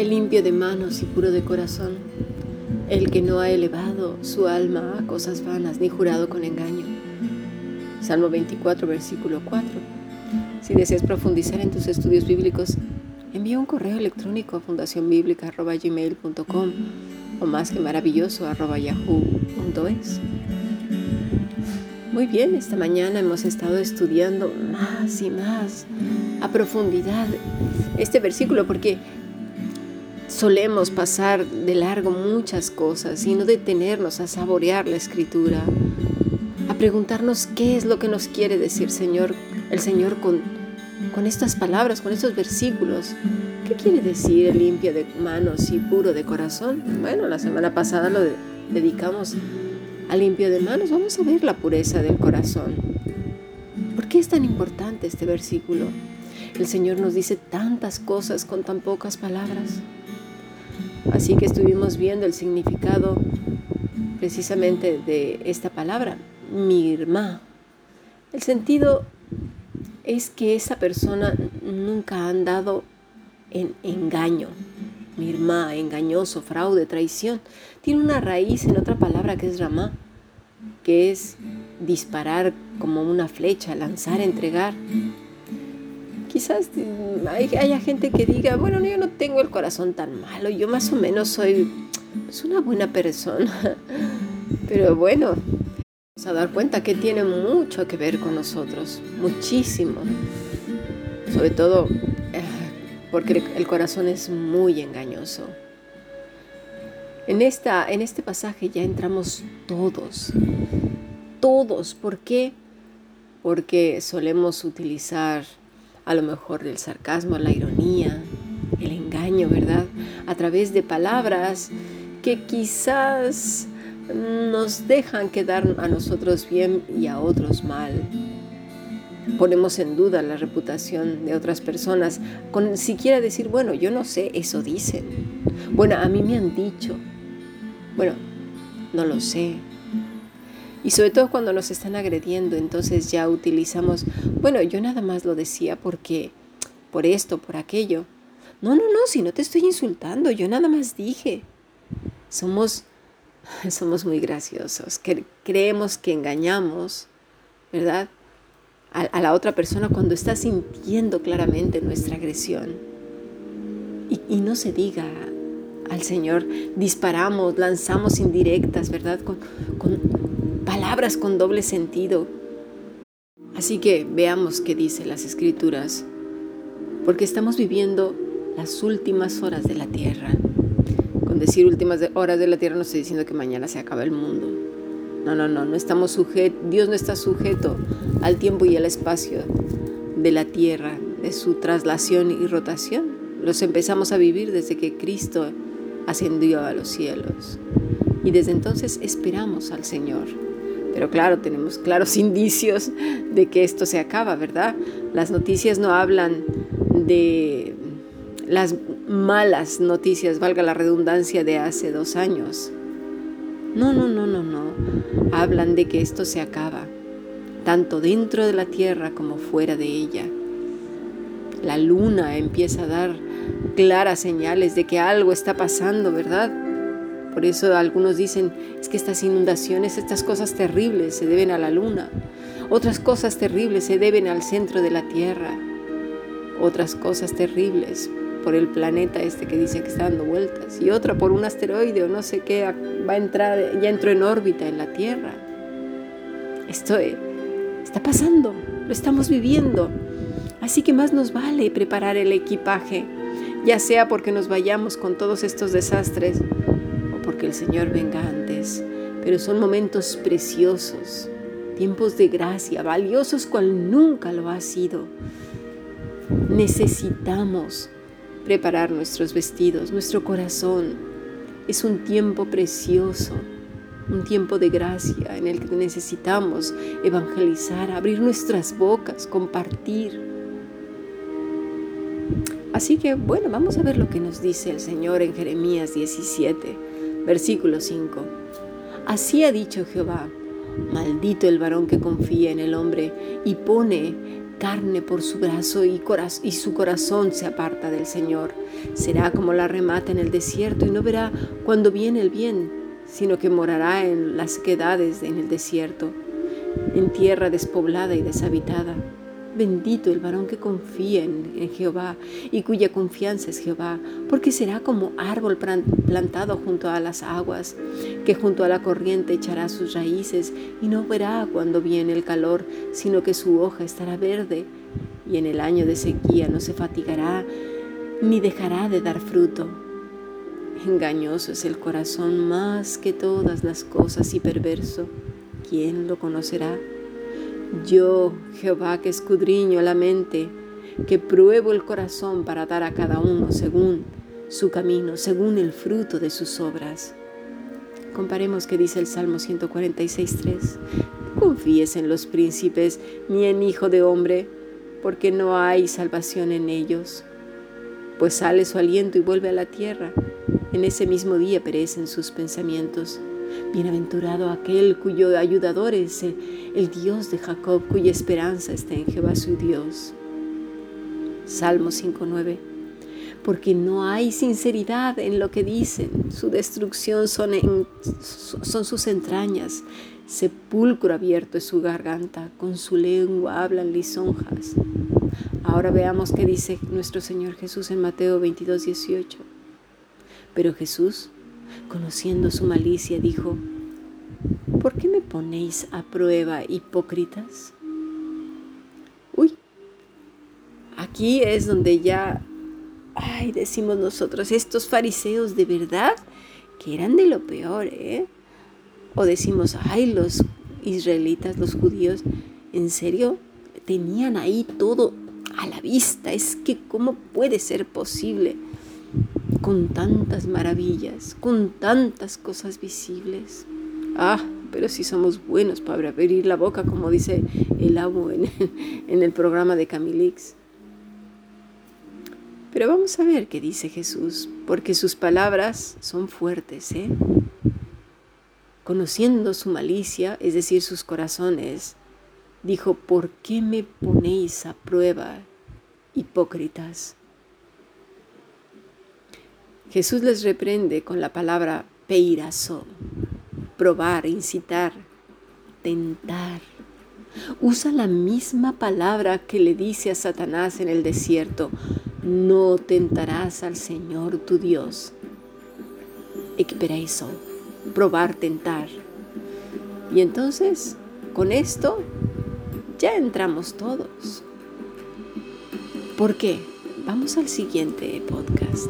El limpio de manos y puro de corazón, el que no ha elevado su alma a cosas vanas ni jurado con engaño. Salmo 24, versículo 4. Si deseas profundizar en tus estudios bíblicos, envía un correo electrónico a fundacionbiblica.gmail.com o más que maravilloso yahoo.es. Muy bien, esta mañana hemos estado estudiando más y más a profundidad este versículo porque solemos pasar de largo muchas cosas y no detenernos a saborear la escritura, a preguntarnos qué es lo que nos quiere decir Señor, el Señor con, con estas palabras, con estos versículos. ¿Qué quiere decir limpio de manos y puro de corazón? Bueno, la semana pasada lo dedicamos a limpio de manos, vamos a ver la pureza del corazón. ¿Por qué es tan importante este versículo? El Señor nos dice tantas cosas con tan pocas palabras. Así que estuvimos viendo el significado precisamente de esta palabra, mirma. El sentido es que esa persona nunca ha andado en engaño, mirma, engañoso, fraude, traición. Tiene una raíz en otra palabra que es ramá, que es disparar como una flecha, lanzar, entregar. Quizás haya gente que diga, bueno, yo no tengo el corazón tan malo, yo más o menos soy pues, una buena persona. Pero bueno, vamos a dar cuenta que tiene mucho que ver con nosotros, muchísimo. Sobre todo porque el corazón es muy engañoso. En, esta, en este pasaje ya entramos todos, todos. ¿Por qué? Porque solemos utilizar a lo mejor el sarcasmo, la ironía, el engaño, ¿verdad? A través de palabras que quizás nos dejan quedar a nosotros bien y a otros mal. Ponemos en duda la reputación de otras personas con siquiera decir, bueno, yo no sé, eso dicen. Bueno, a mí me han dicho. Bueno, no lo sé. Y sobre todo cuando nos están agrediendo, entonces ya utilizamos, bueno, yo nada más lo decía porque, por esto, por aquello. No, no, no, si no te estoy insultando, yo nada más dije. Somos, somos muy graciosos, creemos que engañamos, ¿verdad? A, la otra persona cuando está sintiendo claramente nuestra agresión. Y, no se diga al Señor, disparamos, lanzamos indirectas, ¿verdad? Con, palabras con doble sentido. Así que veamos qué dice las escrituras, porque estamos viviendo las últimas horas de la tierra. Con decir últimas horas de la tierra no estoy diciendo que mañana se acaba el mundo. No, no, no, no estamos sujetos, Dios no está sujeto al tiempo y al espacio de la tierra, de su traslación y rotación. Los empezamos a vivir desde que Cristo ascendió a los cielos. Y desde entonces esperamos al Señor. Pero claro, tenemos claros indicios de que esto se acaba, ¿verdad? Las noticias no hablan de las malas noticias, valga la redundancia, de hace dos años. No, no, no, no, no. Hablan de que esto se acaba, tanto dentro de la tierra como fuera de ella. La luna empieza a dar claras señales de que algo está pasando, ¿verdad? Por eso algunos dicen, es que estas inundaciones, estas cosas terribles se deben a la luna. Otras cosas terribles se deben al centro de la Tierra. Otras cosas terribles por el planeta este que dice que está dando vueltas. Y otra por un asteroide o no sé qué va a entrar, ya entró en órbita en la Tierra. Esto está pasando, lo estamos viviendo. Así que más nos vale preparar el equipaje, ya sea porque nos vayamos con todos estos desastres porque el Señor venga antes, pero son momentos preciosos, tiempos de gracia, valiosos cual nunca lo ha sido. Necesitamos preparar nuestros vestidos, nuestro corazón. Es un tiempo precioso, un tiempo de gracia en el que necesitamos evangelizar, abrir nuestras bocas, compartir. Así que bueno, vamos a ver lo que nos dice el Señor en Jeremías 17 Versículo 5. Así ha dicho Jehová, Maldito el varón que confía en el hombre y pone carne por su brazo y, su corazón se aparta del Señor. Será como la remata en el desierto y no verá cuando viene el bien, sino que morará en las quedades en el desierto, en tierra despoblada y deshabitada. Bendito el varón que confía en, Jehová y cuya confianza es Jehová, porque será como árbol plantado junto a las aguas, que junto a la corriente echará sus raíces y no verá cuando viene el calor, sino que su hoja estará verde y en el año de sequía no se fatigará ni dejará de dar fruto. Engañoso es el corazón más que todas las cosas y perverso. ¿Quién lo conocerá? Yo, Jehová, que escudriño la mente, que pruebo el corazón para dar a cada uno según su camino, según el fruto de sus obras. Comparemos que dice el Salmo 146.3. No confíes en los príncipes ni en hijo de hombre, porque no hay salvación en ellos. Pues sale su aliento y vuelve a la tierra. En ese mismo día perecen sus pensamientos. Bienaventurado aquel cuyo ayudador es el Dios de Jacob, cuya esperanza está en Jehová su Dios. Salmo 5.9. Porque no hay sinceridad en lo que dicen, su destrucción son, sus entrañas, sepulcro abierto es su garganta, con su lengua hablan lisonjas. Ahora veamos qué dice nuestro Señor Jesús en Mateo 22.18. Pero Jesús conociendo su malicia, dijo, ¿por qué me ponéis a prueba, hipócritas? Uy, aquí es donde ya, ay, decimos nosotros, estos fariseos de verdad que eran de lo peor, ¿eh? O decimos, ay, los israelitas, los judíos, en serio, tenían ahí todo a la vista. Es que, ¿cómo puede ser posible? Con tantas maravillas, con tantas cosas visibles. Ah, pero si somos buenos para abrir la boca, como dice el amo en, en el programa de Camilix. Pero vamos a ver qué dice Jesús, porque sus palabras son fuertes, ¿eh? Conociendo su malicia, es decir, sus corazones, dijo, ¿por qué me ponéis a prueba, hipócritas? Jesús les reprende con la palabra peirazo, probar, incitar, tentar. Usa la misma palabra que le dice a Satanás en el desierto, no tentarás al Señor tu Dios. eso, probar, tentar. Y entonces, con esto, ya entramos todos. ¿Por qué? Vamos al siguiente podcast.